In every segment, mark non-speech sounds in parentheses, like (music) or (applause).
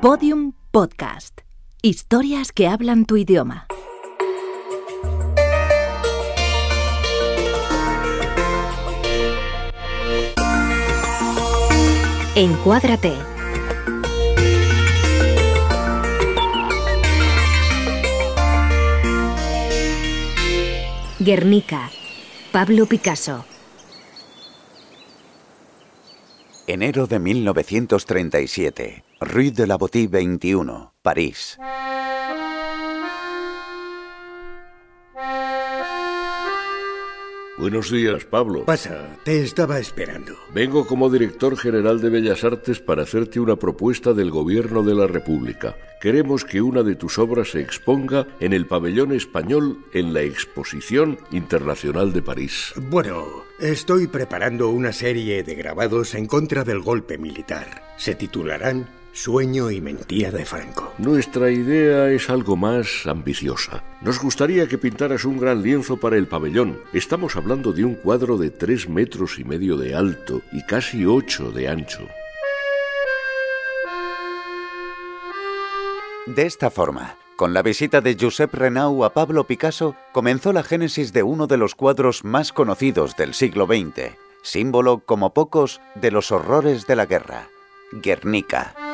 Podium Podcast. Historias que hablan tu idioma. Encuádrate. Guernica. Pablo Picasso. Enero de 1937. Rue de la Boutique 21, París. Buenos días, Pablo. Pasa, te estaba esperando. Vengo como director general de Bellas Artes para hacerte una propuesta del Gobierno de la República. Queremos que una de tus obras se exponga en el pabellón español en la Exposición Internacional de París. Bueno, estoy preparando una serie de grabados en contra del golpe militar. Se titularán Sueño y mentira de Franco. Nuestra idea es algo más ambiciosa. Nos gustaría que pintaras un gran lienzo para el pabellón. Estamos hablando de un cuadro de tres metros y medio de alto y casi ocho de ancho. De esta forma, con la visita de Josep Renau a Pablo Picasso, comenzó la génesis de uno de los cuadros más conocidos del siglo XX, símbolo como pocos de los horrores de la guerra, Guernica.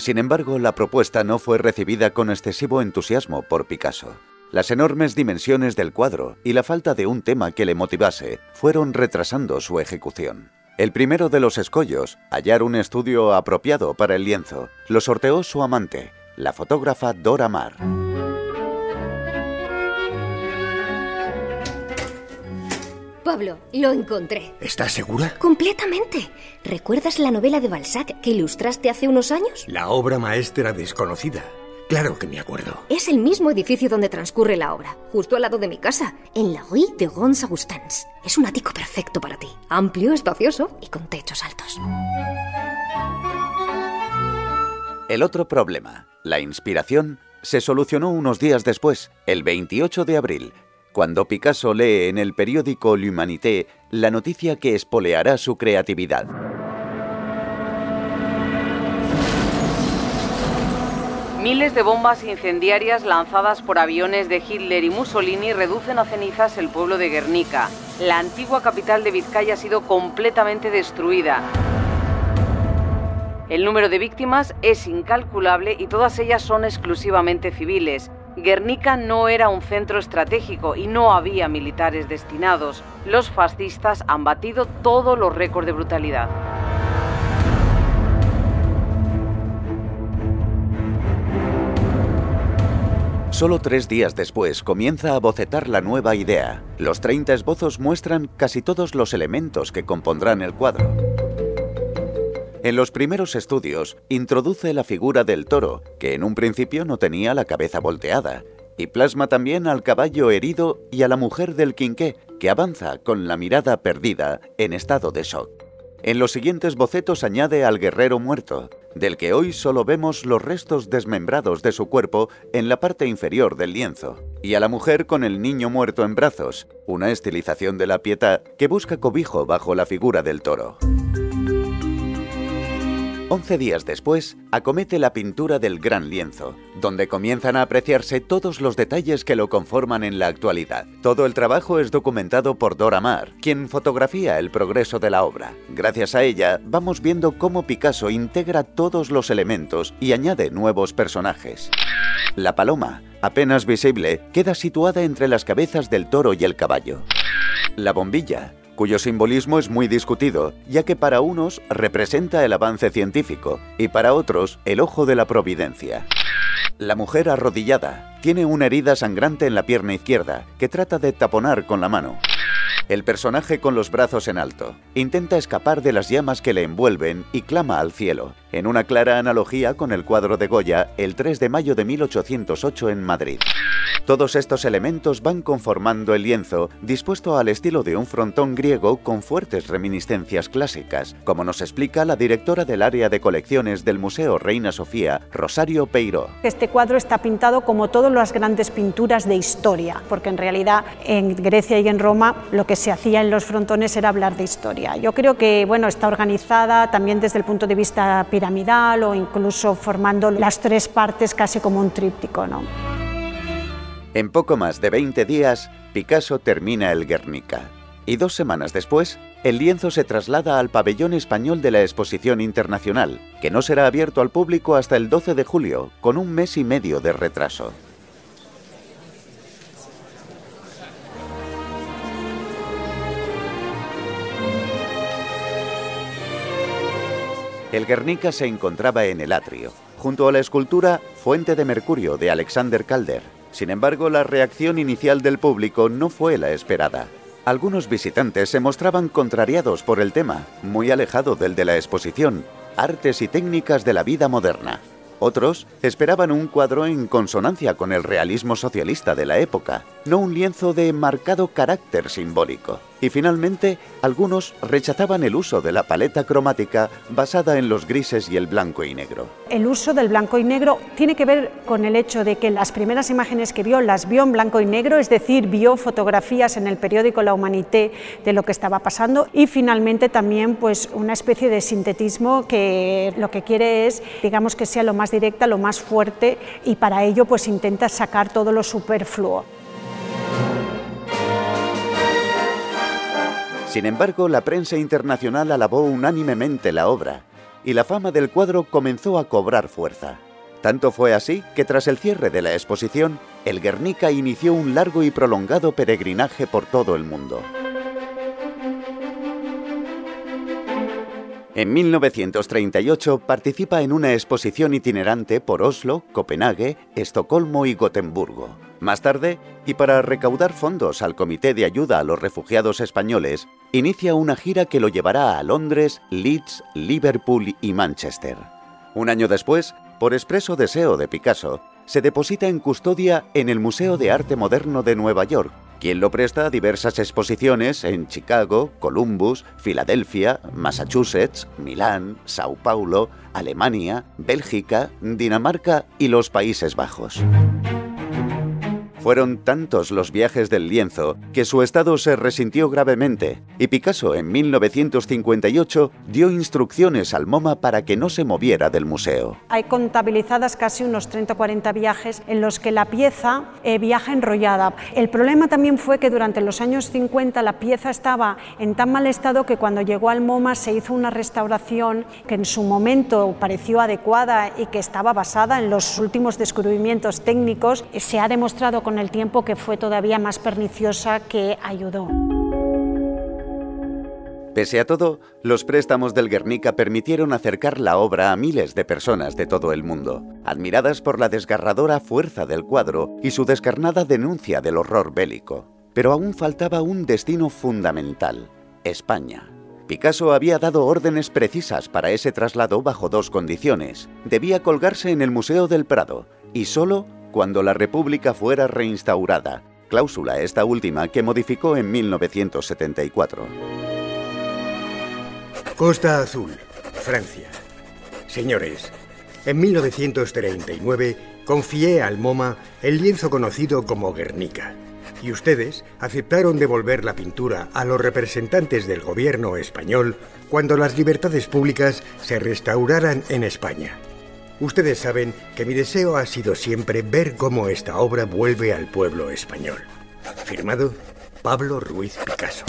Sin embargo, la propuesta no fue recibida con excesivo entusiasmo por Picasso. Las enormes dimensiones del cuadro y la falta de un tema que le motivase fueron retrasando su ejecución. El primero de los escollos, hallar un estudio apropiado para el lienzo, lo sorteó su amante, la fotógrafa Dora Maar. Pablo, lo encontré. ¿Estás segura? Completamente. ¿Recuerdas la novela de Balzac que ilustraste hace unos años? La obra maestra desconocida. Claro que me acuerdo. Es el mismo edificio donde transcurre la obra, justo al lado de mi casa, en la Rue de Gons Augustins. Es un ático perfecto para ti. Amplio, espacioso y con techos altos. El otro problema, la inspiración, se solucionó unos días después, el 28 de abril, cuando Picasso lee en el periódico L'Humanité la noticia que espoleará su creatividad. Miles de bombas incendiarias lanzadas por aviones de Hitler y Mussolini reducen a cenizas el pueblo de Guernica. La antigua capital de Vizcaya ha sido completamente destruida. El número de víctimas es incalculable y todas ellas son exclusivamente civiles. Guernica no era un centro estratégico y no había militares destinados. Los fascistas han batido todos los récords de brutalidad. Solo tres días después comienza a bocetar la nueva idea. Los 30 esbozos muestran casi todos los elementos que compondrán el cuadro. En los primeros estudios introduce la figura del toro, que en un principio no tenía la cabeza volteada, y plasma también al caballo herido y a la mujer del quinqué, que avanza con la mirada perdida en estado de shock. En los siguientes bocetos añade al guerrero muerto, del que hoy solo vemos los restos desmembrados de su cuerpo en la parte inferior del lienzo, y a la mujer con el niño muerto en brazos, una estilización de la pietà que busca cobijo bajo la figura del toro. Once días después, acomete la pintura del gran lienzo, donde comienzan a apreciarse todos los detalles que lo conforman en la actualidad. Todo el trabajo es documentado por Dora Maar, quien fotografía el progreso de la obra. Gracias a ella, vamos viendo cómo Picasso integra todos los elementos y añade nuevos personajes. La paloma, apenas visible, queda situada entre las cabezas del toro y el caballo. La bombilla, cuyo simbolismo es muy discutido, ya que para unos representa el avance científico y para otros el ojo de la providencia. La mujer arrodillada tiene una herida sangrante en la pierna izquierda que trata de taponar con la mano. El personaje con los brazos en alto intenta escapar de las llamas que le envuelven y clama al cielo. En una clara analogía con el cuadro de Goya el 3 de mayo de 1808 en Madrid. Todos estos elementos van conformando el lienzo, dispuesto al estilo de un frontón griego con fuertes reminiscencias clásicas, como nos explica la directora del área de colecciones del Museo Reina Sofía, Rosario Peiro. Este cuadro está pintado como todas las grandes pinturas de historia, porque en realidad en Grecia y en Roma lo que se hacía en los frontones era hablar de historia. Yo creo que bueno, está organizada también desde el punto de vista o incluso formando las tres partes casi como un tríptico. En poco más de 20 días, Picasso termina el Guernica. Y dos semanas después, el lienzo se traslada al pabellón español de la Exposición Internacional, que no será abierto al público hasta el 12 de julio, con un mes y medio de retraso. El Guernica se encontraba en el atrio, junto a la escultura Fuente de Mercurio de Alexander Calder, sin embargo, la reacción inicial del público no fue la esperada. Algunos visitantes se mostraban contrariados por el tema, muy alejado del de la exposición, artes y técnicas de la vida moderna. Otros esperaban un cuadro en consonancia con el realismo socialista de la época, no un lienzo de marcado carácter simbólico. Y finalmente, algunos rechazaban el uso de la paleta cromática basada en los grises y el blanco y negro. El uso del blanco y negro tiene que ver con el hecho de que las primeras imágenes que vio las vio en blanco y negro, es decir, vio fotografías en el periódico La Humanité de lo que estaba pasando y finalmente también pues una especie de sintetismo que lo que quiere es, digamos que sea lo más directa, lo más fuerte y para ello pues intenta sacar todo lo superfluo. Sin embargo, la prensa internacional alabó unánimemente la obra y la fama del cuadro comenzó a cobrar fuerza. Tanto fue así que tras el cierre de la exposición, el Guernica inició un largo y prolongado peregrinaje por todo el mundo. En 1938 participa en una exposición itinerante por Oslo, Copenhague, Estocolmo y Gotemburgo. Más tarde, y para recaudar fondos al Comité de Ayuda a los Refugiados Españoles, inicia una gira que lo llevará a Londres, Leeds, Liverpool y Manchester. Un año después, por expreso deseo de Picasso, se deposita en custodia en el Museo de Arte Moderno de Nueva York, quien lo presta a diversas exposiciones en Chicago, Columbus, Filadelfia, Massachusetts, Milán, Sao Paulo, Alemania, Bélgica, Dinamarca y los Países Bajos. Fueron tantos los viajes del lienzo que su estado se resintió gravemente y Picasso en 1958 dio instrucciones al MoMA para que no se moviera del museo. Hay contabilizadas casi unos 30 o 40 viajes en los que la pieza eh, viaja enrollada. El problema también fue que durante los años 50 la pieza estaba en tan mal estado que cuando llegó al MoMA se hizo una restauración que en su momento pareció adecuada y que estaba basada en los últimos descubrimientos técnicos. Se ha demostrado con el tiempo que fue todavía más perniciosa que ayudó. Pese a todo, los préstamos del Guernica permitieron acercar la obra a miles de personas de todo el mundo, admiradas por la desgarradora fuerza del cuadro y su descarnada denuncia del horror bélico. Pero aún faltaba un destino fundamental, España. Picasso había dado órdenes precisas para ese traslado bajo dos condiciones. Debía colgarse en el Museo del Prado y solo cuando la República fuera reinstaurada, cláusula esta última que modificó en 1974. Costa Azul, Francia. Señores, en 1939 confié al MoMA el lienzo conocido como Guernica, y ustedes aceptaron devolver la pintura a los representantes del gobierno español cuando las libertades públicas se restauraran en España. Ustedes saben que mi deseo ha sido siempre ver cómo esta obra vuelve al pueblo español. Firmado Pablo Ruiz Picasso.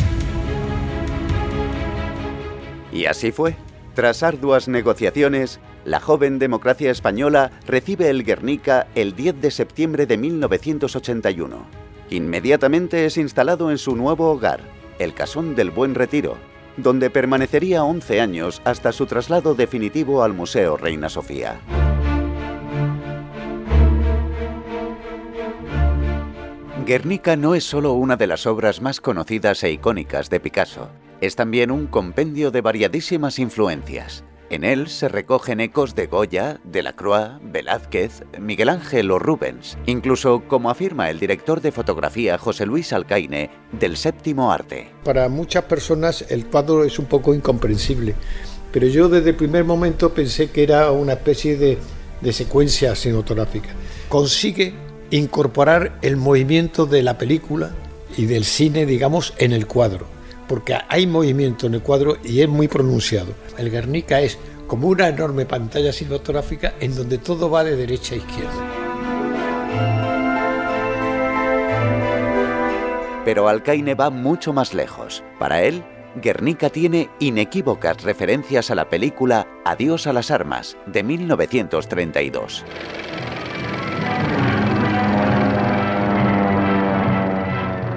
Y así fue. Tras arduas negociaciones, la joven democracia española recibe el Guernica el 10 de septiembre de 1981. Inmediatamente es instalado en su nuevo hogar, el Casón del Buen Retiro, donde permanecería 11 años hasta su traslado definitivo al Museo Reina Sofía. Guernica no es solo una de las obras más conocidas e icónicas de Picasso, es también un compendio de variadísimas influencias. En él se recogen ecos de Goya, Delacroix, Velázquez, Miguel Ángel o Rubens, incluso, como afirma el director de fotografía José Luis Alcaine, del séptimo arte. Para muchas personas el cuadro es un poco incomprensible, pero yo desde el primer momento pensé que era una especie de, de secuencia cinematográfica. Consigue incorporar el movimiento de la película y del cine, digamos, en el cuadro porque hay movimiento en el cuadro y es muy pronunciado. El Guernica es como una enorme pantalla cinematográfica en donde todo va de derecha a izquierda. Pero Alcaine va mucho más lejos. Para él, Guernica tiene inequívocas referencias a la película Adiós a las armas de 1932.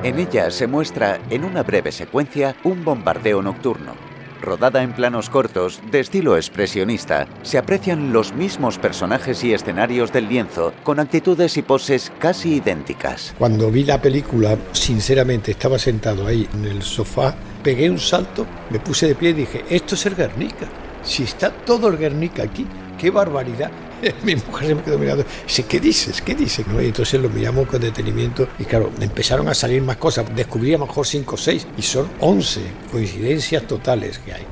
En ella se muestra, en una breve secuencia, un bombardeo nocturno. Rodada en planos cortos, de estilo expresionista, se aprecian los mismos personajes y escenarios del lienzo, con actitudes y poses casi idénticas. Cuando vi la película, sinceramente estaba sentado ahí en el sofá, pegué un salto, me puse de pie y dije, esto es el Guernica. Si está todo el Guernica aquí, qué barbaridad. (laughs) Mi mujer se me quedó mirando. Dice, ¿qué dices? ¿Qué dices? ¿No? Y entonces lo miramos con detenimiento y claro, empezaron a salir más cosas. Descubrí a lo mejor 5 o 6 y son 11 coincidencias totales que hay.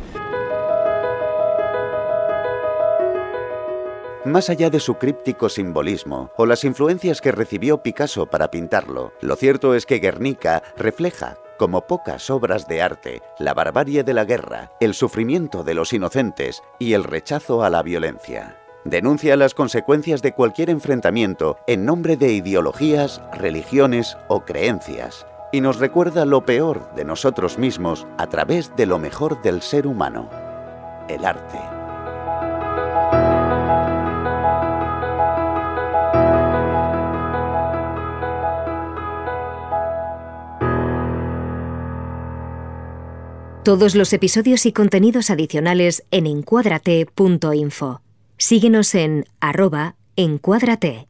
Más allá de su críptico simbolismo o las influencias que recibió Picasso para pintarlo, lo cierto es que Guernica refleja, como pocas obras de arte, la barbarie de la guerra, el sufrimiento de los inocentes y el rechazo a la violencia. Denuncia las consecuencias de cualquier enfrentamiento en nombre de ideologías, religiones o creencias, y nos recuerda lo peor de nosotros mismos a través de lo mejor del ser humano, el arte. Todos los episodios y contenidos adicionales en encuadrate.info. Síguenos en arroba encuadrate.